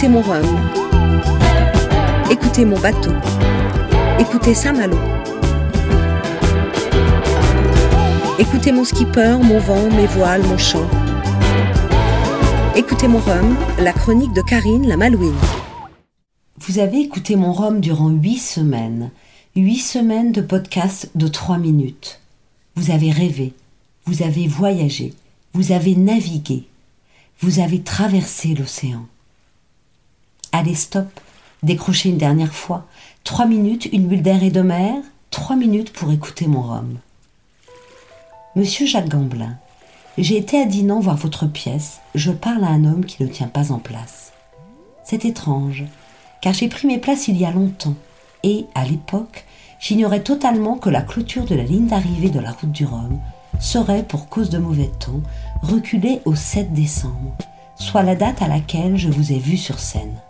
Écoutez mon rhum. Écoutez mon bateau. Écoutez Saint-Malo. Écoutez mon skipper, mon vent, mes voiles, mon chant. Écoutez mon rhum, la chronique de Karine la Malouine. Vous avez écouté mon rhum durant huit semaines. Huit semaines de podcast de trois minutes. Vous avez rêvé, vous avez voyagé, vous avez navigué, vous avez traversé l'océan. Allez, stop, décrochez une dernière fois. Trois minutes, une bulle d'air et de mer, trois minutes pour écouter mon rhum. Monsieur Jacques Gamblin, j'ai été à Dinan voir votre pièce. Je parle à un homme qui ne tient pas en place. C'est étrange, car j'ai pris mes places il y a longtemps, et, à l'époque, j'ignorais totalement que la clôture de la ligne d'arrivée de la route du Rhum serait, pour cause de mauvais temps, reculée au 7 décembre, soit la date à laquelle je vous ai vu sur scène.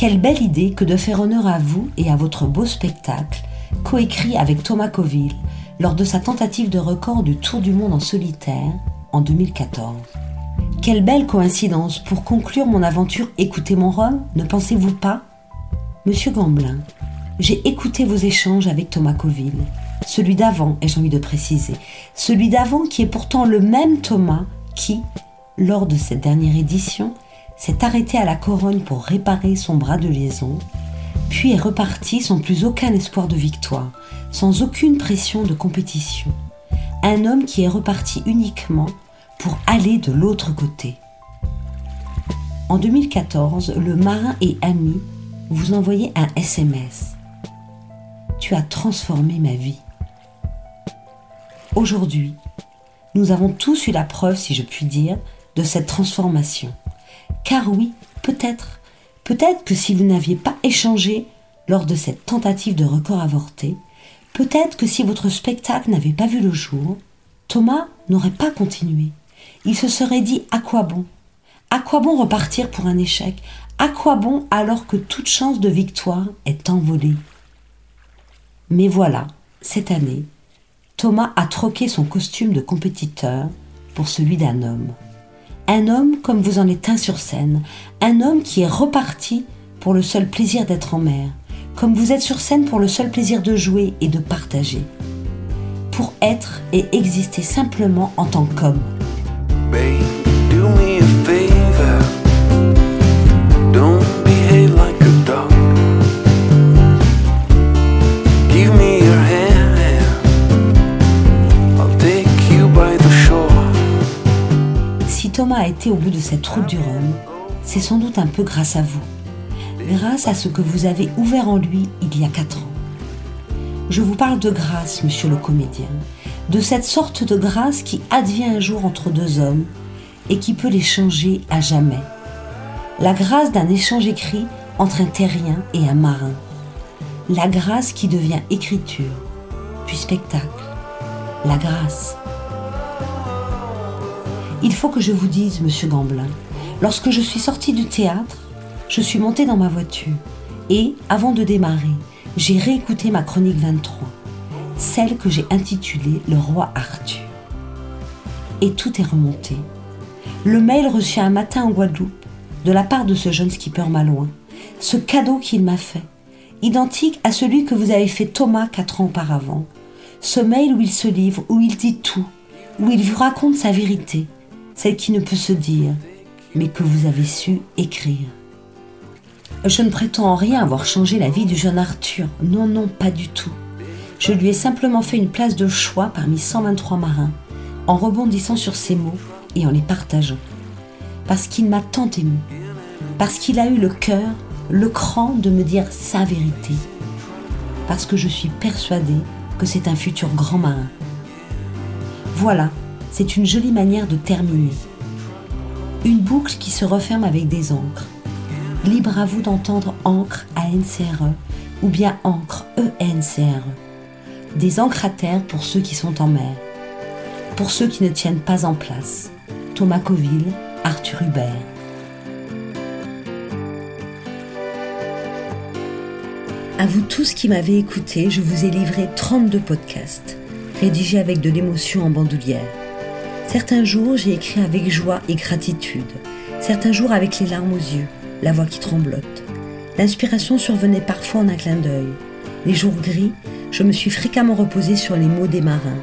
Quelle belle idée que de faire honneur à vous et à votre beau spectacle, coécrit avec Thomas Coville, lors de sa tentative de record du Tour du Monde en solitaire en 2014. Quelle belle coïncidence pour conclure mon aventure Écoutez mon rhum, ne pensez-vous pas? Monsieur Gamblin, j'ai écouté vos échanges avec Thomas Coville, celui d'avant, ai-je envie de préciser, celui d'avant qui est pourtant le même Thomas qui, lors de cette dernière édition, s'est arrêté à la Corogne pour réparer son bras de liaison, puis est reparti sans plus aucun espoir de victoire, sans aucune pression de compétition. Un homme qui est reparti uniquement pour aller de l'autre côté. En 2014, le marin et ami vous envoyait un SMS. Tu as transformé ma vie. Aujourd'hui, nous avons tous eu la preuve, si je puis dire, de cette transformation. Car oui, peut-être, peut-être que si vous n'aviez pas échangé lors de cette tentative de record avorté, Peut-être que si votre spectacle n'avait pas vu le jour, Thomas n'aurait pas continué. Il se serait dit à quoi bon? À quoi bon repartir pour un échec? À quoi bon alors que toute chance de victoire est envolée? Mais voilà, cette année, Thomas a troqué son costume de compétiteur pour celui d'un homme. Un homme comme vous en êtes un sur scène, un homme qui est reparti pour le seul plaisir d'être en mer, comme vous êtes sur scène pour le seul plaisir de jouer et de partager, pour être et exister simplement en tant qu'homme. Au bout de cette route du Rhum, c'est sans doute un peu grâce à vous grâce à ce que vous avez ouvert en lui il y a quatre ans. Je vous parle de grâce, monsieur le comédien, de cette sorte de grâce qui advient un jour entre deux hommes et qui peut les changer à jamais. La grâce d'un échange écrit entre un terrien et un marin. La grâce qui devient écriture, puis spectacle. La grâce. Il faut que je vous dise, monsieur Gamblin, lorsque je suis sorti du théâtre, je suis montée dans ma voiture et, avant de démarrer, j'ai réécouté ma chronique 23, celle que j'ai intitulée Le roi Arthur. Et tout est remonté. Le mail reçu un matin en Guadeloupe de la part de ce jeune skipper malouin, ce cadeau qu'il m'a fait, identique à celui que vous avez fait Thomas quatre ans auparavant, ce mail où il se livre, où il dit tout, où il vous raconte sa vérité, celle qui ne peut se dire, mais que vous avez su écrire. Je ne prétends en rien avoir changé la vie du jeune Arthur. Non, non, pas du tout. Je lui ai simplement fait une place de choix parmi 123 marins, en rebondissant sur ses mots et en les partageant. Parce qu'il m'a tant ému. Parce qu'il a eu le cœur, le cran de me dire sa vérité. Parce que je suis persuadée que c'est un futur grand marin. Voilà, c'est une jolie manière de terminer. Une boucle qui se referme avec des encres Libre à vous d'entendre encre ANCRE ou bien encre ENCRE. Des encres à terre pour ceux qui sont en mer. Pour ceux qui ne tiennent pas en place. Thomas Coville, Arthur Hubert. À vous tous qui m'avez écouté, je vous ai livré 32 podcasts, rédigés avec de l'émotion en bandoulière. Certains jours, j'ai écrit avec joie et gratitude. Certains jours avec les larmes aux yeux la voix qui tremblote. L'inspiration survenait parfois en un clin d'œil. Les jours gris, je me suis fréquemment reposée sur les mots des marins.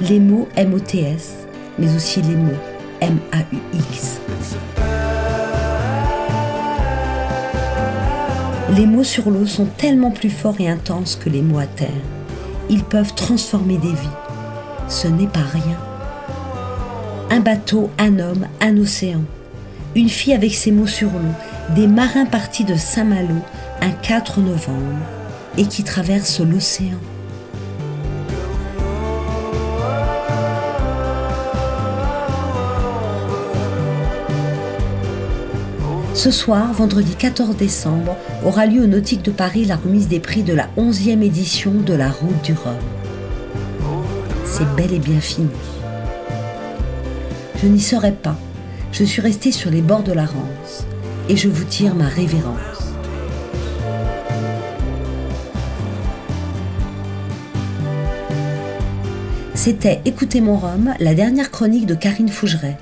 Les mots M-O-T-S, mais aussi les mots M-A-U-X. Les mots sur l'eau sont tellement plus forts et intenses que les mots à terre. Ils peuvent transformer des vies. Ce n'est pas rien. Un bateau, un homme, un océan. Une fille avec ses mots sur l'eau. Des marins partis de Saint-Malo un 4 novembre et qui traversent l'océan. Ce soir, vendredi 14 décembre, aura lieu au Nautique de Paris la remise des prix de la 11e édition de la Route du Rhum. C'est bel et bien fini. Je n'y serai pas. Je suis restée sur les bords de la Rance et je vous tire ma révérence. C'était Écoutez mon Rhum, la dernière chronique de Karine Fougeret,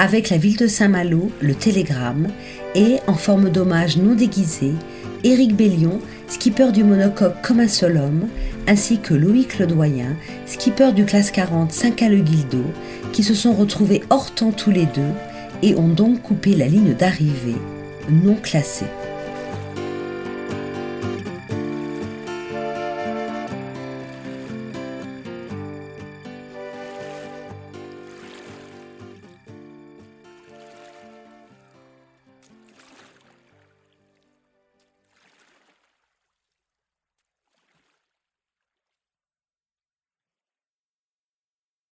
avec la ville de Saint-Malo, le Télégramme et, en forme d'hommage non déguisé, Éric Bellion, skipper du monocoque comme un seul homme, ainsi que Loïc Ledoyen, skipper du classe 40 Saint-Caleu-Guildo, qui se sont retrouvés hors temps tous les deux et ont donc coupé la ligne d'arrivée non classée.